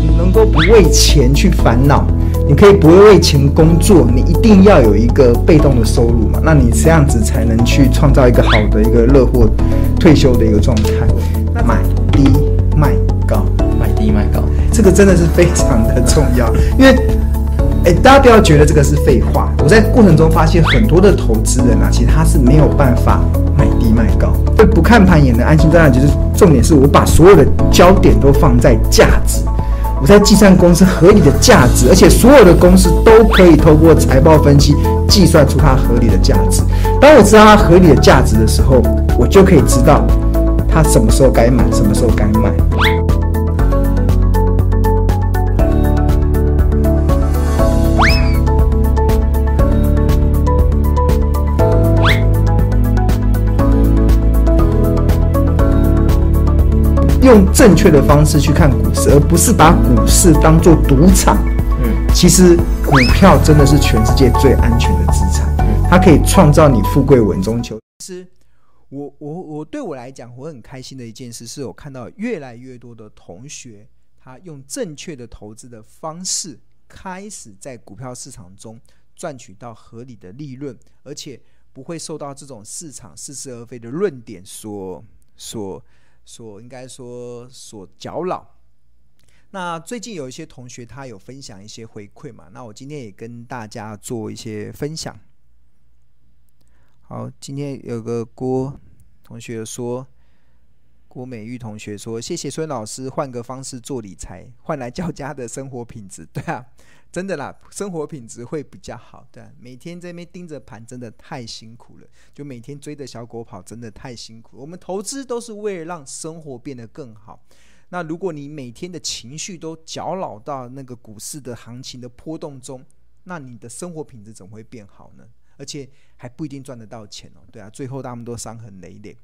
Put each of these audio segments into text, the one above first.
你能够不为钱去烦恼，你可以不会为钱工作，你一定要有一个被动的收入嘛？那你这样子才能去创造一个好的一个乐活退休的一个状态。买低卖高，买低卖高，这个真的是非常的重要。因为，哎，大家不要觉得这个是废话。我在过程中发现很多的投资人啊，其实他是没有办法买低卖高。对，不看盘也能安心赚钱，就是重点是我把所有的焦点都放在价值。我在计算公司合理的价值，而且所有的公司都可以透过财报分析计算出它合理的价值。当我知道它合理的价值的时候，我就可以知道它什么时候该买，什么时候该卖。用正确的方式去看股市，而不是把股市当做赌场。嗯，其实股票真的是全世界最安全的资产。嗯，它可以创造你富贵稳中求。其实，我我我对我来讲，我很开心的一件事，是我看到越来越多的同学，他用正确的投资的方式，开始在股票市场中赚取到合理的利润，而且不会受到这种市场似是而非的论点所所。所应该说所搅扰。那最近有一些同学他有分享一些回馈嘛，那我今天也跟大家做一些分享。好，今天有个郭同学说，郭美玉同学说，谢谢孙老师，换个方式做理财，换来较佳的生活品质，对啊。真的啦，生活品质会比较好。对，每天在那边盯着盘，真的太辛苦了。就每天追着小狗跑，真的太辛苦。我们投资都是为了让生活变得更好。那如果你每天的情绪都搅扰到那个股市的行情的波动中，那你的生活品质怎么会变好呢？而且还不一定赚得到钱哦。对啊，最后他们都伤痕累累。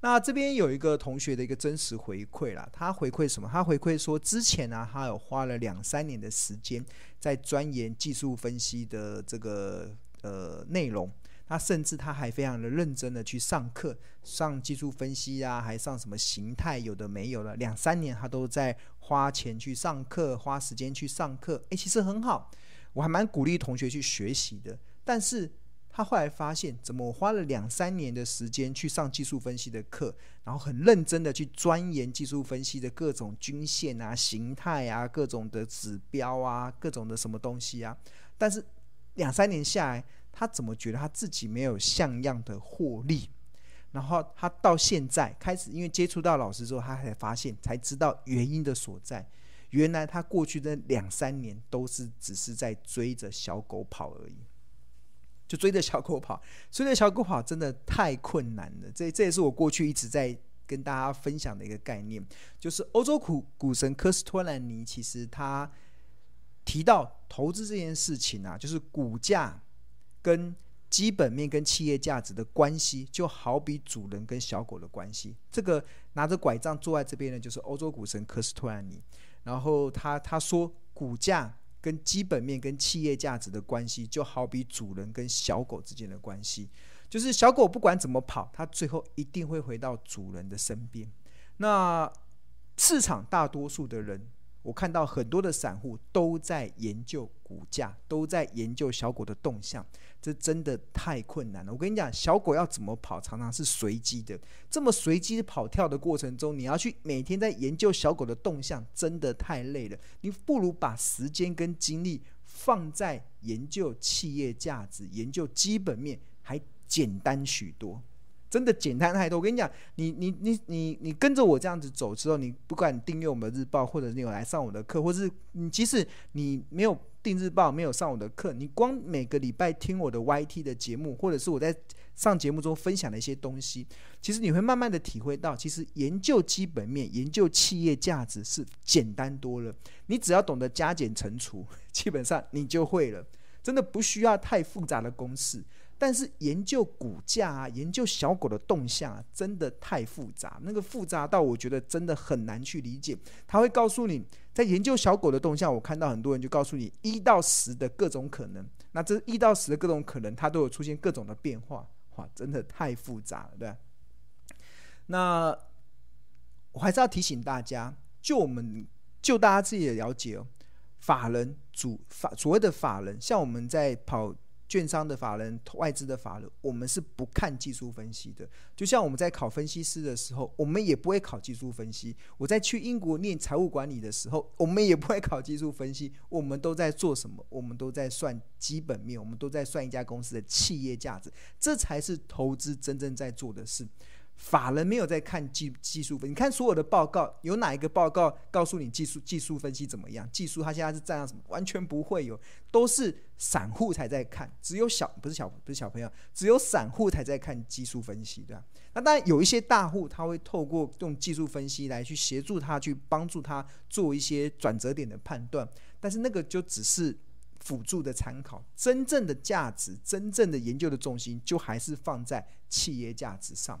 那这边有一个同学的一个真实回馈啦，他回馈什么？他回馈说，之前呢、他有花了两三年的时间在钻研技术分析的这个呃内容。他甚至他还非常的认真的去上课，上技术分析啊，还上什么形态，有的没有了。两三年他都在花钱去上课，花时间去上课。诶，其实很好，我还蛮鼓励同学去学习的。但是。他后来发现，怎么我花了两三年的时间去上技术分析的课，然后很认真的去钻研技术分析的各种均线啊、形态啊、各种的指标啊、各种的什么东西啊，但是两三年下来，他怎么觉得他自己没有像样的获利？然后他到现在开始，因为接触到老师之后，他才发现，才知道原因的所在。原来他过去的两三年都是只是在追着小狗跑而已。就追着小狗跑，追着小狗跑真的太困难了。这这也是我过去一直在跟大家分享的一个概念，就是欧洲股股神科斯托兰尼，其实他提到投资这件事情啊，就是股价跟基本面跟企业价值的关系，就好比主人跟小狗的关系。这个拿着拐杖坐在这边的，就是欧洲股神科斯托兰尼。然后他他说股价。跟基本面跟企业价值的关系，就好比主人跟小狗之间的关系，就是小狗不管怎么跑，它最后一定会回到主人的身边。那市场大多数的人。我看到很多的散户都在研究股价，都在研究小狗的动向，这真的太困难了。我跟你讲，小狗要怎么跑，常常是随机的。这么随机的跑跳的过程中，你要去每天在研究小狗的动向，真的太累了。你不如把时间跟精力放在研究企业价值、研究基本面，还简单许多。真的简单太多。我跟你讲，你你你你你跟着我这样子走之后，你不管订阅我们的日报，或者你有来上我的课，或是你即使你没有订日报，没有上我的课，你光每个礼拜听我的 YT 的节目，或者是我在上节目中分享的一些东西，其实你会慢慢的体会到，其实研究基本面、研究企业价值是简单多了。你只要懂得加减乘除，基本上你就会了。真的不需要太复杂的公式。但是研究股价啊，研究小狗的动向啊，真的太复杂。那个复杂到我觉得真的很难去理解。他会告诉你，在研究小狗的动向，我看到很多人就告诉你一到十的各种可能。那这一到十的各种可能，它都有出现各种的变化。哇，真的太复杂了，对？那我还是要提醒大家，就我们就大家自己的了解哦，法人主法所谓的法人，像我们在跑。券商的法人、外资的法人，我们是不看技术分析的。就像我们在考分析师的时候，我们也不会考技术分析。我在去英国念财务管理的时候，我们也不会考技术分析。我们都在做什么？我们都在算基本面，我们都在算一家公司的企业价值，这才是投资真正在做的事。法人没有在看技技术分，你看所有的报告，有哪一个报告告诉你技术技术分析怎么样？技术它现在是这样什么？完全不会有，都是散户才在看，只有小不是小不是小朋友，只有散户才在看技术分析，对吧？那当然有一些大户他会透过用技术分析来去协助他去帮助他做一些转折点的判断，但是那个就只是辅助的参考，真正的价值，真正的研究的重心就还是放在企业价值上。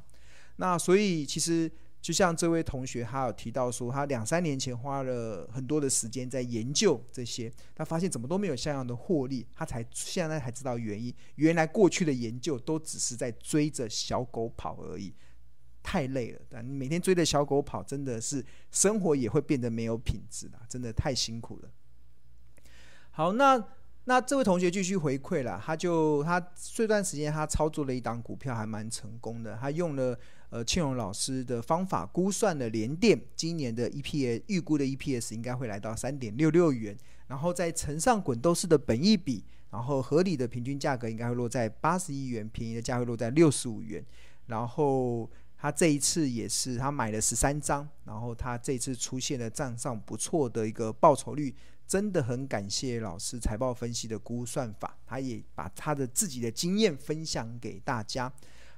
那所以其实就像这位同学，他有提到说，他两三年前花了很多的时间在研究这些，他发现怎么都没有像样的获利，他才现在才知道原因。原来过去的研究都只是在追着小狗跑而已，太累了。但你每天追着小狗跑，真的是生活也会变得没有品质了，真的太辛苦了。好，那。那这位同学继续回馈了，他就他这段时间他操作了一档股票还蛮成功的，他用了呃庆荣老师的方法估算了联电今年的 EPS 预估的 EPS 应该会来到三点六六元，然后再乘上滚动式的本益比，然后合理的平均价格应该会落在八十一元，便宜的价会落在六十五元，然后他这一次也是他买了十三张，然后他这次出现了账上不错的一个报酬率。真的很感谢老师财报分析的估算法，他也把他的自己的经验分享给大家。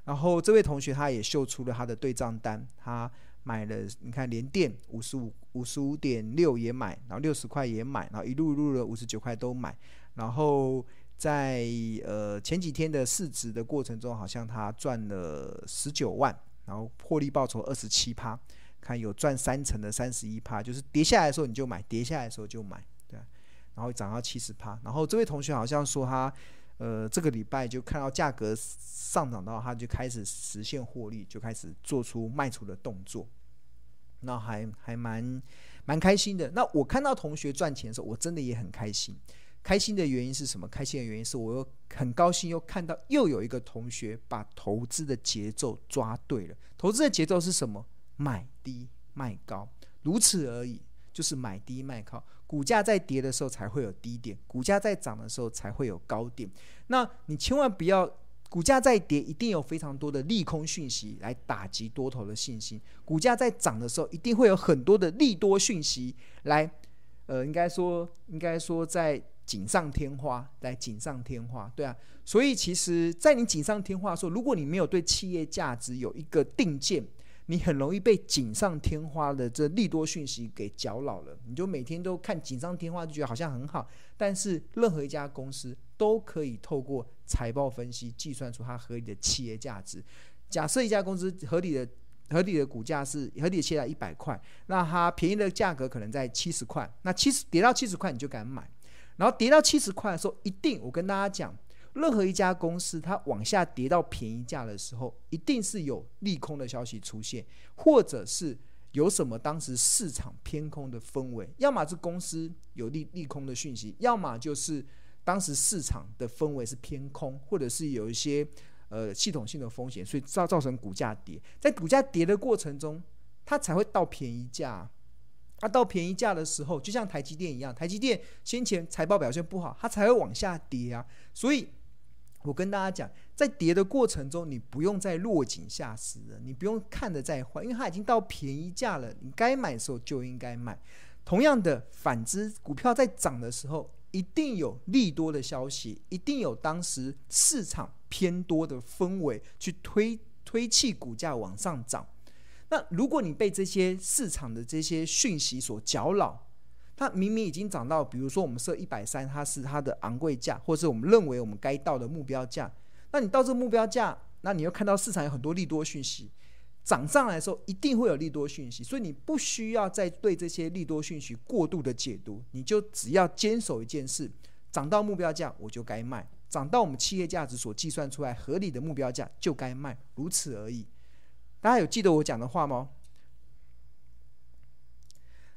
然后这位同学他也秀出了他的对账单，他买了，你看连电五十五五十五点六也买，然后六十块也买，然后一路入了五十九块都买。然后在呃前几天的市值的过程中，好像他赚了十九万，然后获利报酬二十七趴，看有赚三成的三十一趴，就是跌下来的时候你就买，跌下来的时候就买。对然后涨到七十趴，然后这位同学好像说他，呃，这个礼拜就看到价格上涨到，他就开始实现获利，就开始做出卖出的动作，那还还蛮蛮开心的。那我看到同学赚钱的时候，我真的也很开心。开心的原因是什么？开心的原因是我又很高兴，又看到又有一个同学把投资的节奏抓对了。投资的节奏是什么？买低卖高，如此而已。就是买低卖高，股价在跌的时候才会有低点，股价在涨的时候才会有高点。那你千万不要，股价在跌，一定有非常多的利空讯息来打击多头的信心；股价在涨的时候，一定会有很多的利多讯息来，呃，应该说，应该说在锦上添花，来锦上添花，对啊。所以其实，在你锦上添花的时候，如果你没有对企业价值有一个定见。你很容易被锦上添花的这利多讯息给搅扰了，你就每天都看锦上添花，就觉得好像很好。但是任何一家公司都可以透过财报分析计算出它合理的企业价值。假设一家公司合理的合理的股价是合理的切在一百块，那它便宜的价格可能在七十块，那七十跌到七十块你就敢买，然后跌到七十块的时候，一定我跟大家讲。任何一家公司，它往下跌到便宜价的时候，一定是有利空的消息出现，或者是有什么当时市场偏空的氛围，要么是公司有利利空的讯息，要么就是当时市场的氛围是偏空，或者是有一些呃系统性的风险，所以造造成股价跌。在股价跌的过程中，它才会到便宜价。它到便宜价的时候，就像台积电一样，台积电先前财报表现不好，它才会往下跌啊，所以。我跟大家讲，在跌的过程中，你不用再落井下石了，你不用看着再坏，因为它已经到便宜价了，你该买的时候就应该买。同样的，反之，股票在涨的时候，一定有利多的消息，一定有当时市场偏多的氛围去推推起股价往上涨。那如果你被这些市场的这些讯息所搅扰，它明明已经涨到，比如说我们设一百三，它是它的昂贵价，或者是我们认为我们该到的目标价。那你到这个目标价，那你又看到市场有很多利多讯息，涨上来的时候一定会有利多讯息，所以你不需要再对这些利多讯息过度的解读，你就只要坚守一件事：涨到目标价我就该卖，涨到我们企业价值所计算出来合理的目标价就该卖，如此而已。大家有记得我讲的话吗？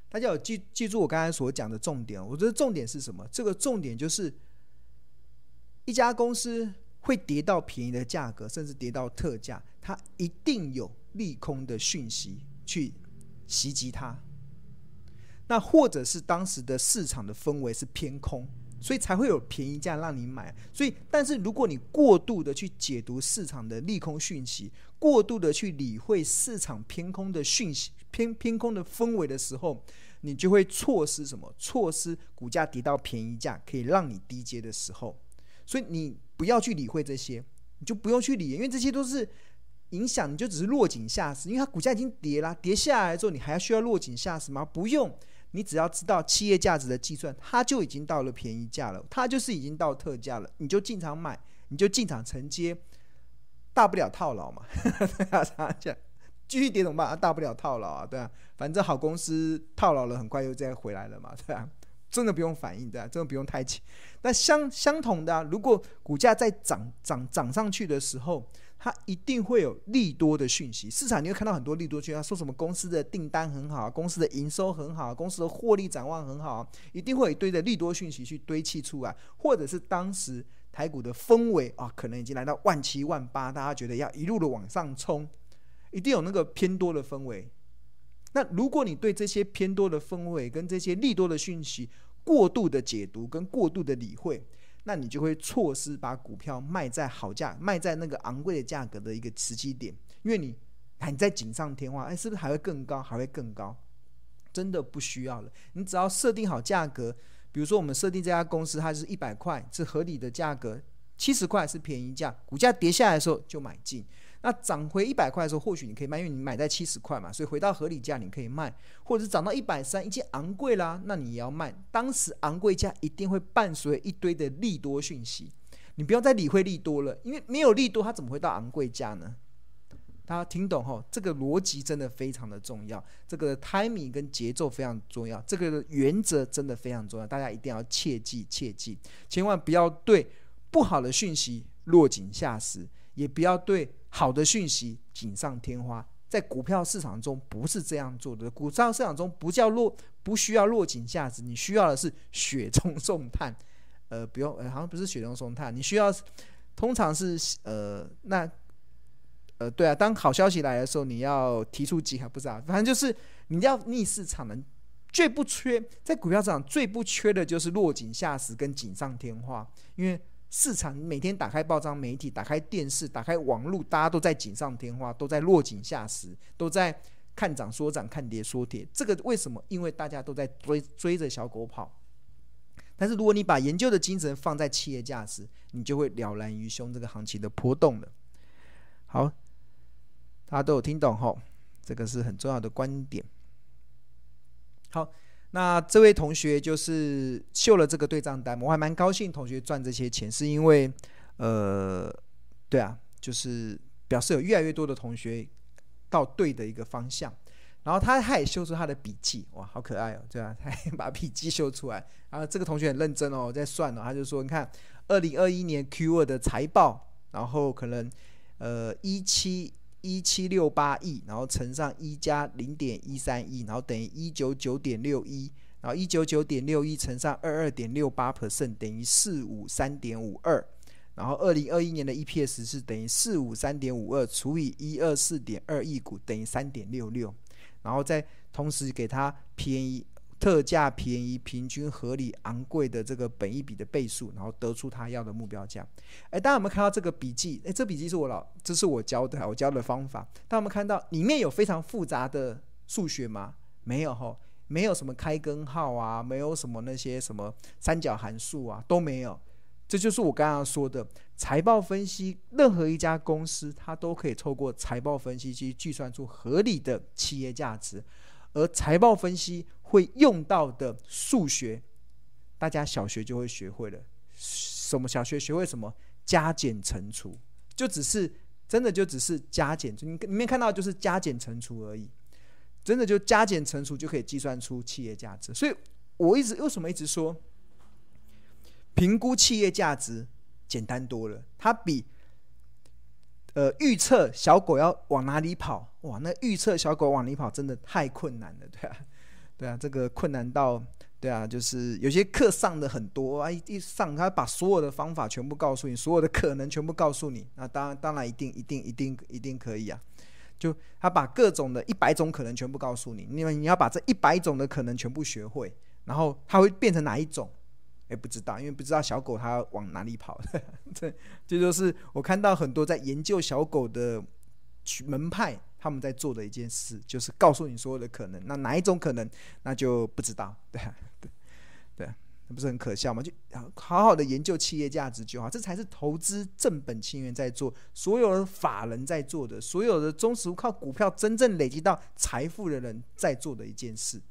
大家有记记住我刚才所讲的重点？我觉得重点是什么？这个重点就是一家公司会跌到便宜的价格，甚至跌到特价，它一定有利空的讯息去袭击它。那或者是当时的市场的氛围是偏空，所以才会有便宜价让你买。所以，但是如果你过度的去解读市场的利空讯息，过度的去理会市场偏空的讯息、偏偏空的氛围的时候，你就会错失什么？错失股价跌到便宜价可以让你低接的时候。所以你不要去理会这些，你就不用去理，因为这些都是。影响你就只是落井下石，因为它股价已经跌了，跌下来之后你还要需要落井下石吗？不用，你只要知道企业价值的计算，它就已经到了便宜价了，它就是已经到特价了，你就进场买，你就进场承接，大不了套牢嘛。这 样继续跌怎么办？啊大不了套牢啊，对啊，反正好公司套牢了，很快又再回来了嘛，对啊，真的不用反应，对啊，真的不用太急。那相相同的啊，如果股价在涨涨涨上去的时候。它一定会有利多的讯息，市场你会看到很多利多讯息，说什么公司的订单很好，公司的营收很好，公司的获利展望很好，一定会有一堆的利多讯息去堆砌出来，或者是当时台股的氛围啊，可能已经来到万七万八，大家觉得要一路的往上冲，一定有那个偏多的氛围。那如果你对这些偏多的氛围跟这些利多的讯息过度的解读跟过度的理会，那你就会错失把股票卖在好价、卖在那个昂贵的价格的一个时机点，因为你还在锦上添花，哎，是不是还会更高？还会更高？真的不需要了，你只要设定好价格，比如说我们设定这家公司它是一百块是合理的价格，七十块是便宜价，股价跌下来的时候就买进。那涨回一百块的时候，或许你可以卖，因为你买在七十块嘛，所以回到合理价你可以卖，或者是涨到一百三，已经昂贵啦，那你也要卖。当时昂贵价一定会伴随一堆的利多讯息，你不要再理会利多了，因为没有利多，它怎么会到昂贵价呢？大家听懂吼？这个逻辑真的非常的重要，这个 timing 跟节奏非常重要，这个原则真的非常重要，大家一定要切记切记，千万不要对不好的讯息落井下石，也不要对。好的讯息锦上添花，在股票市场中不是这样做的。股票市场中不叫落，不需要落井下石，你需要的是雪中送炭。呃，不用，好像不是雪中送炭，你需要，通常是呃，那，呃，对啊，当好消息来的时候，你要提出几个，不知道，反正就是你要逆市场的，最不缺在股票市场最不缺的就是落井下石跟锦上添花，因为。市场每天打开报章媒体，打开电视，打开网络，大家都在锦上添花，都在落井下石，都在看涨说涨，看跌说跌。这个为什么？因为大家都在追追着小狗跑。但是如果你把研究的精神放在企业价值，你就会了然于胸这个行情的波动了。好，大家都有听懂吼？这个是很重要的观点。好。那这位同学就是秀了这个对账单，我还蛮高兴同学赚这些钱，是因为，呃，对啊，就是表示有越来越多的同学到对的一个方向，然后他他也秀出他的笔记，哇，好可爱哦，对啊，他把笔记秀出来，然后这个同学很认真哦，在算哦，他就说，你看，二零二一年 Q 二的财报，然后可能，呃，一七。一七六八亿，然后乘上一加零点一三亿，然后等于一九九点六一，然后一九九点六一乘上二二点六八 percent 等于四五三点五二，然后二零二一年的 EPS 是等于四五三点五二除以一二四点二亿股等于三点六六，然后再同时给它便宜。特价便宜、平均合理、昂贵的这个本一笔的倍数，然后得出他要的目标价。哎，大家有没有看到这个笔记？哎，这笔记是我老，这是我教的，我教的方法。大家有没有看到里面有非常复杂的数学吗？没有吼，没有什么开根号啊，没有什么那些什么三角函数啊，都没有。这就是我刚刚说的财报分析。任何一家公司，它都可以透过财报分析去计算出合理的企业价值，而财报分析。会用到的数学，大家小学就会学会了。什么小学学会什么？加减乘除，就只是真的就只是加减。你里面看到就是加减乘除而已，真的就加减乘除就可以计算出企业价值。所以我一直为什么一直说，评估企业价值简单多了，它比呃预测小狗要往哪里跑，哇，那预测小狗往哪里跑真的太困难了，对吧？对啊，这个困难到，对啊，就是有些课上的很多啊，一上他把所有的方法全部告诉你，所有的可能全部告诉你，那当然当然一定一定一定一定可以啊。就他把各种的一百种可能全部告诉你，因为你要把这一百种的可能全部学会，然后它会变成哪一种？哎，不知道，因为不知道小狗它往哪里跑。这这就是我看到很多在研究小狗的门派，他们在做的一件事，就是告诉你所有的可能。那哪一种可能，那就不知道。对对对，那不是很可笑吗？就好好的研究企业价值就好，这才是投资正本清源在做，所有的法人在做的，所有的忠实靠股票真正累积到财富的人在做的一件事。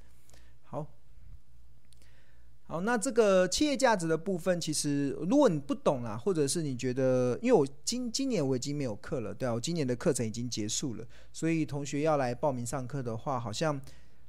好。那这个企业价值的部分，其实如果你不懂啊，或者是你觉得，因为我今今年我已经没有课了，对啊，我今年的课程已经结束了，所以同学要来报名上课的话，好像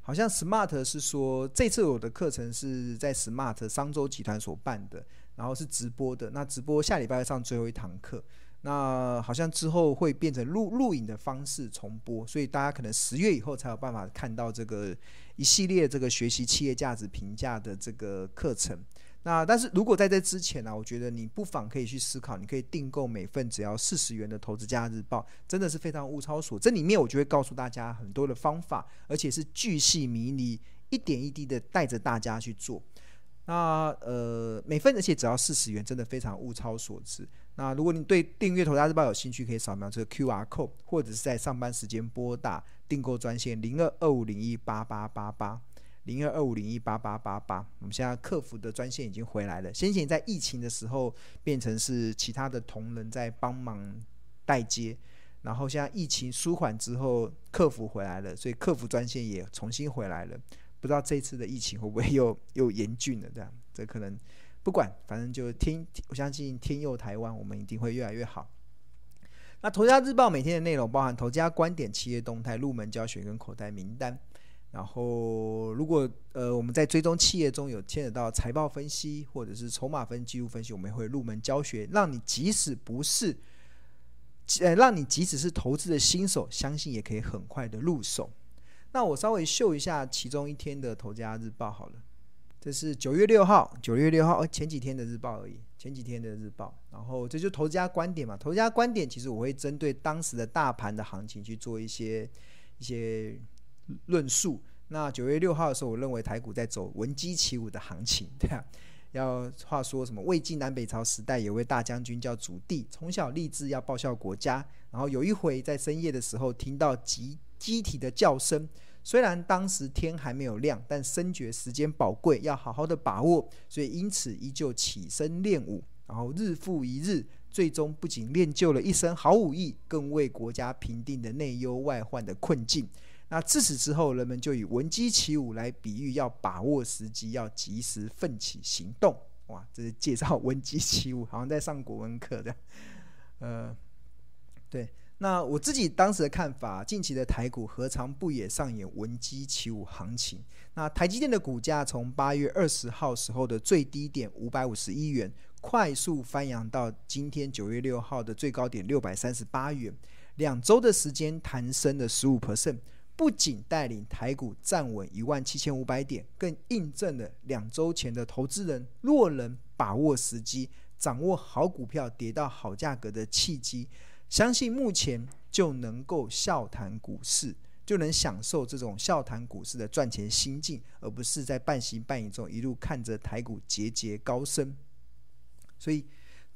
好像 Smart 是说这次我的课程是在 Smart 商周集团所办的，然后是直播的，那直播下礼拜上最后一堂课。那好像之后会变成录录影的方式重播，所以大家可能十月以后才有办法看到这个一系列这个学习企业价值评价的这个课程。那但是如果在这之前呢、我觉得你不妨可以去思考，你可以订购每份只要四十元的《投资家日报》，真的是非常物超所值。这里面我就会告诉大家很多的方法，而且是巨细靡遗，一点一滴的带着大家去做。那呃，每份而且只要四十元，真的非常物超所值。那如果你对订阅《投资家日报》有兴趣，可以扫描这个 QR code，或者是在上班时间拨打订购专线零二二五零一八八八八零二二五零一八八八八。我们现在客服的专线已经回来了，先前在疫情的时候变成是其他的同仁在帮忙代接，然后现在疫情舒缓之后，客服回来了，所以客服专线也重新回来了。不知道这次的疫情会不会又又严峻了？这样，这可能不管，反正就天，我相信天佑台湾，我们一定会越来越好。那《投资家日报》每天的内容包含投资家观点、企业动态、入门教学跟口袋名单。然后，如果呃我们在追踪企业中有牵扯到财报分析或者是筹码分析技术分析，我们会入门教学，让你即使不是呃让你即使是投资的新手，相信也可以很快的入手。那我稍微秀一下其中一天的《投家日报》好了，这是九月六号，九月六号，前几天的日报而已，前几天的日报。然后这就投家观点嘛，投家观点其实我会针对当时的大盘的行情去做一些一些论述。那九月六号的时候，我认为台股在走闻鸡起舞的行情，对啊，要话说什么？魏晋南北朝时代有位大将军叫祖逖，从小立志要报效国家，然后有一回在深夜的时候听到集机体的叫声。虽然当时天还没有亮，但深觉时间宝贵，要好好的把握，所以因此依旧起身练武，然后日复一日，最终不仅练就了一身好武艺，更为国家平定了内忧外患的困境。那自此之后，人们就以闻鸡起舞来比喻，要把握时机，要及时奋起行动。哇，这是介绍闻鸡起舞，好像在上国文课的，呃，对。那我自己当时的看法，近期的台股何尝不也上演闻鸡起舞行情？那台积电的股价从八月二十号时候的最低点五百五十一元，快速翻扬到今天九月六号的最高点六百三十八元，两周的时间弹升了十五 percent，不仅带领台股站稳一万七千五百点，更印证了两周前的投资人若能把握时机，掌握好股票跌到好价格的契机。相信目前就能够笑谈股市，就能享受这种笑谈股市的赚钱心境，而不是在半信半疑中一路看着台股节节高升。所以，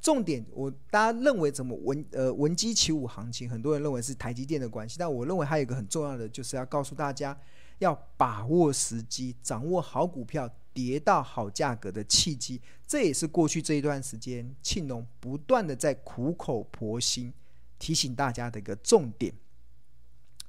重点我大家认为怎么闻呃闻鸡起舞行情，很多人认为是台积电的关系，但我认为还有一个很重要的，就是要告诉大家要把握时机，掌握好股票跌到好价格的契机。这也是过去这一段时间庆农不断的在苦口婆心。提醒大家的一个重点，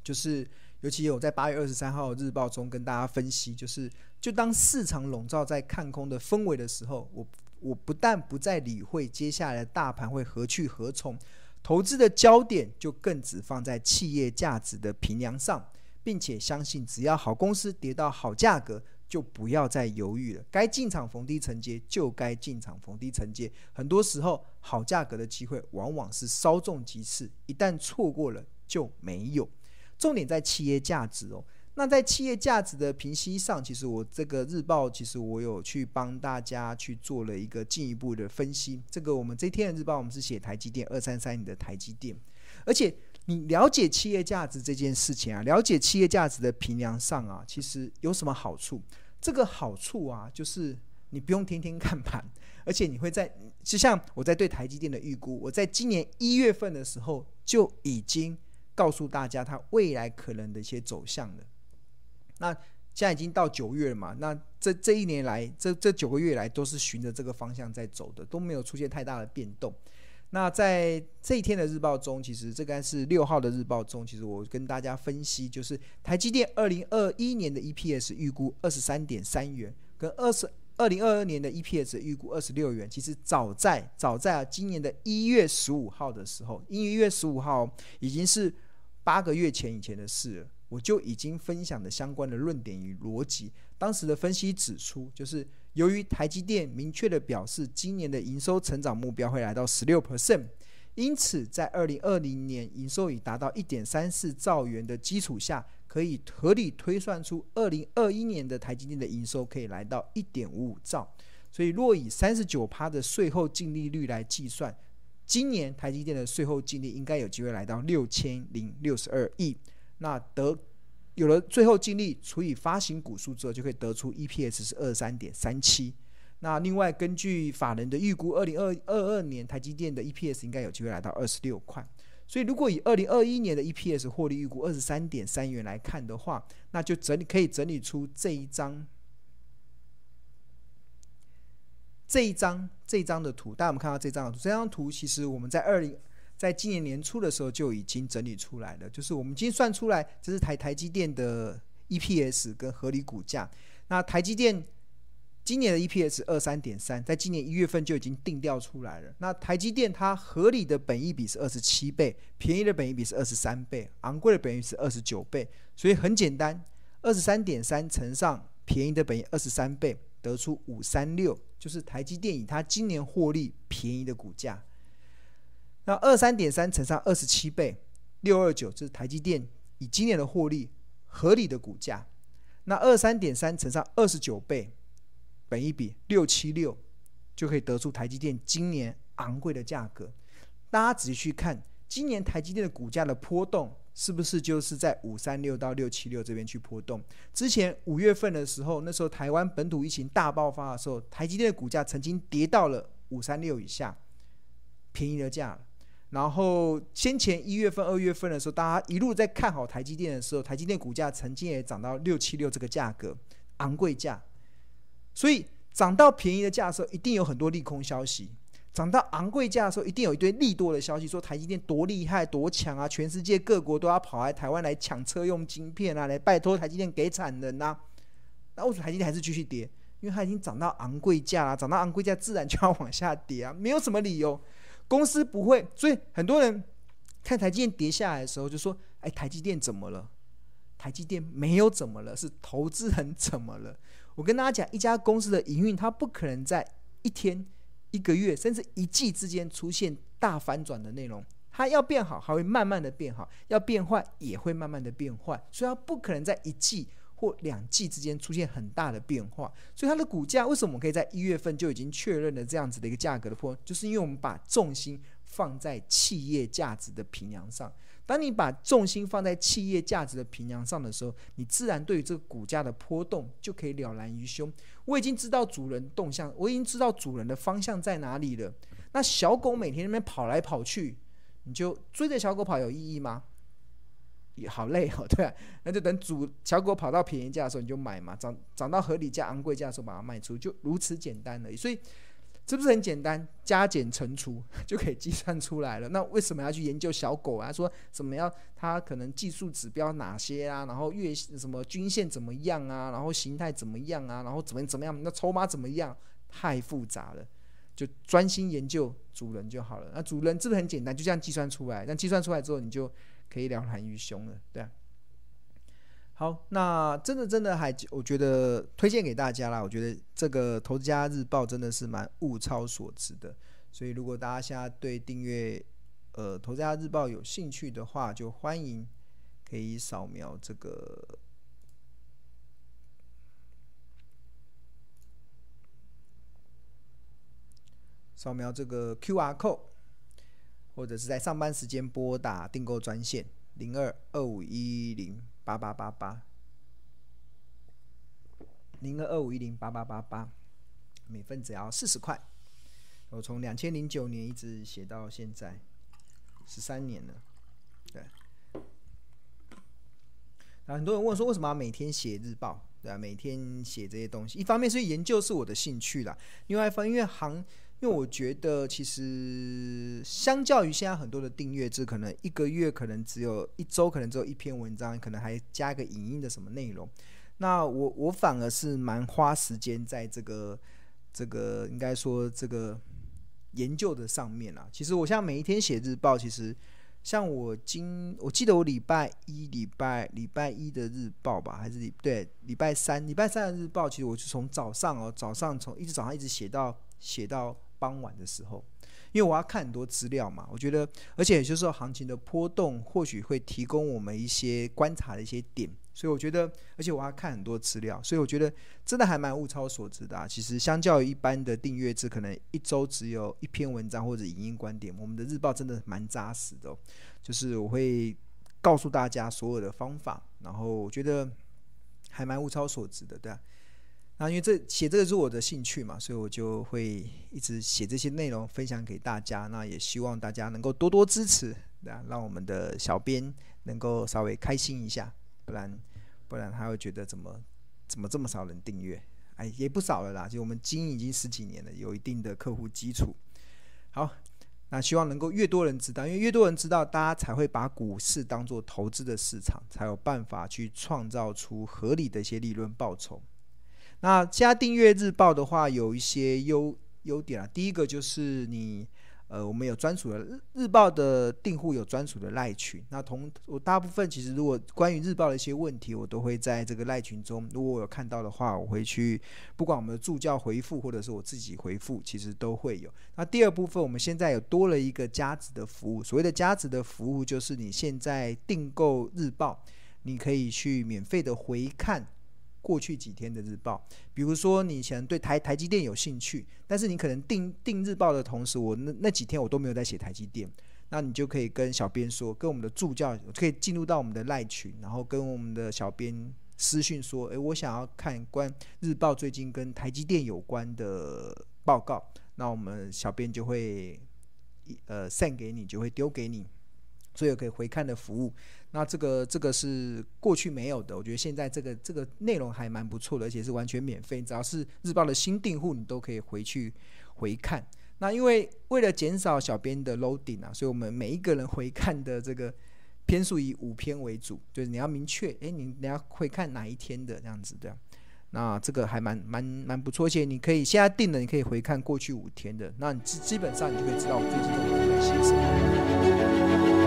就是尤其有在八月二十三号日报中跟大家分析，就是就当市场笼罩在看空的氛围的时候，我我不但不再理会接下来大盘会何去何从，投资的焦点就更只放在企业价值的评量上，并且相信只要好公司跌到好价格。就不要再犹豫了，该进场逢低承接就该进场逢低承接。很多时候，好价格的机会往往是稍纵即逝，一旦错过了就没有。重点在企业价值哦，那在企业价值的评析上，其实我这个日报，其实我有去帮大家去做了一个进一步的分析。这个我们这天的日报，我们是写台积电二三三零的台积电，而且你了解企业价值这件事情啊，了解企业价值的平量上啊，其实有什么好处？这个好处啊，就是你不用天天看盘，而且你会在，就像我在对台积电的预估，我在今年一月份的时候就已经告诉大家它未来可能的一些走向了。那现在已经到九月了嘛？那这这一年来，这这九个月来都是循着这个方向在走的，都没有出现太大的变动。那在这一天的日报中，其实这个是六号的日报中，其实我跟大家分析，就是台积电二零二一年的 EPS 预估二十三点三元，跟二十二零二二年的 EPS 预估二十六元。其实早在早在啊今年的一月十五号的时候，一月十五号已经是八个月前以前的事了。我就已经分享了相关的论点与逻辑。当时的分析指出，就是由于台积电明确的表示，今年的营收成长目标会来到十六 percent，因此在二零二零年营收已达到一点三四兆元的基础下，可以合理推算出二零二一年的台积电的营收可以来到一点五五兆。所以，若以三十九趴的税后净利率来计算，今年台积电的税后净利应该有机会来到六千零六十二亿。那得有了最后净利除以发行股数之后，就可以得出 EPS 是二三点三七。那另外根据法人的预估，二零二二年台积电的 EPS 应该有机会来到二十六块。所以如果以二零二一年的 EPS 获利预估二十三点三元来看的话，那就整理可以整理出这一张这一张这一张的图。大家有没有看到这张图？这张图其实我们在二零。在今年年初的时候就已经整理出来了，就是我们已经算出来，这是台台积电的 EPS 跟合理股价。那台积电今年的 EPS 二三点三，在今年一月份就已经定调出来了。那台积电它合理的本益比是二十七倍，便宜的本益比是二十三倍，昂贵的本益是二十九倍。所以很简单，二十三点三乘上便宜的本益二十三倍，得出五三六，就是台积电以它今年获利便宜的股价。那二三点三乘上二十七倍，六二九，这是台积电以今年的获利合理的股价。那二三点三乘上二十九倍，本一比六七六，就可以得出台积电今年昂贵的价格。大家仔细去看，今年台积电的股价的波动，是不是就是在五三六到六七六这边去波动？之前五月份的时候，那时候台湾本土疫情大爆发的时候，台积电的股价曾经跌到了五三六以下，便宜的价了。然后先前一月份、二月份的时候，大家一路在看好台积电的时候，台积电股价曾经也涨到六七六这个价格，昂贵价。所以涨到便宜的价的时候，一定有很多利空消息；涨到昂贵价的时候，一定有一堆利多的消息，说台积电多厉害、多强啊！全世界各国都要跑来台湾来抢车用晶片啊，来拜托台积电给产能呐、啊。那为什么台积电还是继续跌？因为它已经涨到昂贵价了，涨到昂贵价自然就要往下跌啊，没有什么理由。公司不会，所以很多人看台积电跌下来的时候就说：“哎，台积电怎么了？”台积电没有怎么了，是投资人怎么了？我跟大家讲，一家公司的营运，它不可能在一天、一个月，甚至一季之间出现大反转的内容。它要变好，还会慢慢的变好；要变坏，也会慢慢的变坏。所以它不可能在一季。或两季之间出现很大的变化，所以它的股价为什么我们可以在一月份就已经确认了这样子的一个价格的波，就是因为我们把重心放在企业价值的评量上。当你把重心放在企业价值的评量上的时候，你自然对于这个股价的波动就可以了然于胸。我已经知道主人动向，我已经知道主人的方向在哪里了。那小狗每天那边跑来跑去，你就追着小狗跑有意义吗？也好累哦，对啊，那就等主小狗跑到便宜价的时候你就买嘛，涨涨到合理价、昂贵价的时候把它卖出，就如此简单而已。所以是不是很简单？加减乘除 就可以计算出来了。那为什么要去研究小狗啊？说什么要它可能技术指标哪些啊？然后月什么均线怎么样啊？然后形态怎么样啊？然后怎么怎么样？那筹码怎么样？太复杂了，就专心研究主人就好了。那主人是不是很简单？就这样计算出来。但计算出来之后，你就。可以了然于胸了，对啊。好，那真的真的还我觉得推荐给大家啦，我觉得这个《投资家日报》真的是蛮物超所值的，所以如果大家现在对订阅呃《投资家日报》有兴趣的话，就欢迎可以扫描这个。扫描这个 QR code。或者是在上班时间拨打订购专线零二二五一零八八八八零二二五一零八八八八，每份只要四十块。我从两千零九年一直写到现在，十三年了，对。那很多人问说，为什么要每天写日报？对啊，每天写这些东西，一方面是研究是我的兴趣啦，另外一方面因为行，因为我觉得其实相较于现在很多的订阅制，可能一个月可能只有一周，可能只有一篇文章，可能还加个影音的什么内容。那我我反而是蛮花时间在这个这个应该说这个研究的上面啦。其实我现在每一天写日报，其实。像我今我记得我礼拜一礼拜礼拜一的日报吧，还是对礼拜三礼拜三的日报，其实我是从早上哦早上从一直早上一直写到写到傍晚的时候，因为我要看很多资料嘛，我觉得而且有些时候行情的波动或许会提供我们一些观察的一些点。所以我觉得，而且我要看很多资料，所以我觉得真的还蛮物超所值的啊。其实相较于一般的订阅制，可能一周只有一篇文章或者影音观点，我们的日报真的蛮扎实的。就是我会告诉大家所有的方法，然后我觉得还蛮物超所值的，对啊。那因为这写这个是我的兴趣嘛，所以我就会一直写这些内容分享给大家。那也希望大家能够多多支持，对啊，让我们的小编能够稍微开心一下。不然，不然他会觉得怎么怎么这么少人订阅？哎，也不少了啦。就我们经营已经十几年了，有一定的客户基础。好，那希望能够越多人知道，因为越多人知道，大家才会把股市当做投资的市场，才有办法去创造出合理的一些利润报酬。那加订阅日报的话，有一些优优点啊。第一个就是你。呃，我们有专属的日日报的订户有专属的赖群。那同我大部分其实如果关于日报的一些问题，我都会在这个赖群中，如果我有看到的话，我会去不管我们的助教回复或者是我自己回复，其实都会有。那第二部分，我们现在有多了一个加值的服务。所谓的加值的服务，就是你现在订购日报，你可以去免费的回看。过去几天的日报，比如说你以前对台台积电有兴趣，但是你可能订订日报的同时，我那那几天我都没有在写台积电，那你就可以跟小编说，跟我们的助教可以进入到我们的赖群，然后跟我们的小编私讯说，诶，我想要看关日报最近跟台积电有关的报告，那我们小编就会呃 send 给你，就会丢给你。所有可以回看的服务，那这个这个是过去没有的，我觉得现在这个这个内容还蛮不错的，而且是完全免费，只要是日报的新订户，你都可以回去回看。那因为为了减少小编的 loading 啊，所以我们每一个人回看的这个篇数以五篇为主，就是你要明确，诶，你你要回看哪一天的这样子的。那这个还蛮蛮蛮不错，而且你可以现在订的，你可以回看过去五天的，那你基基本上你就可以知道我最近都在写什么。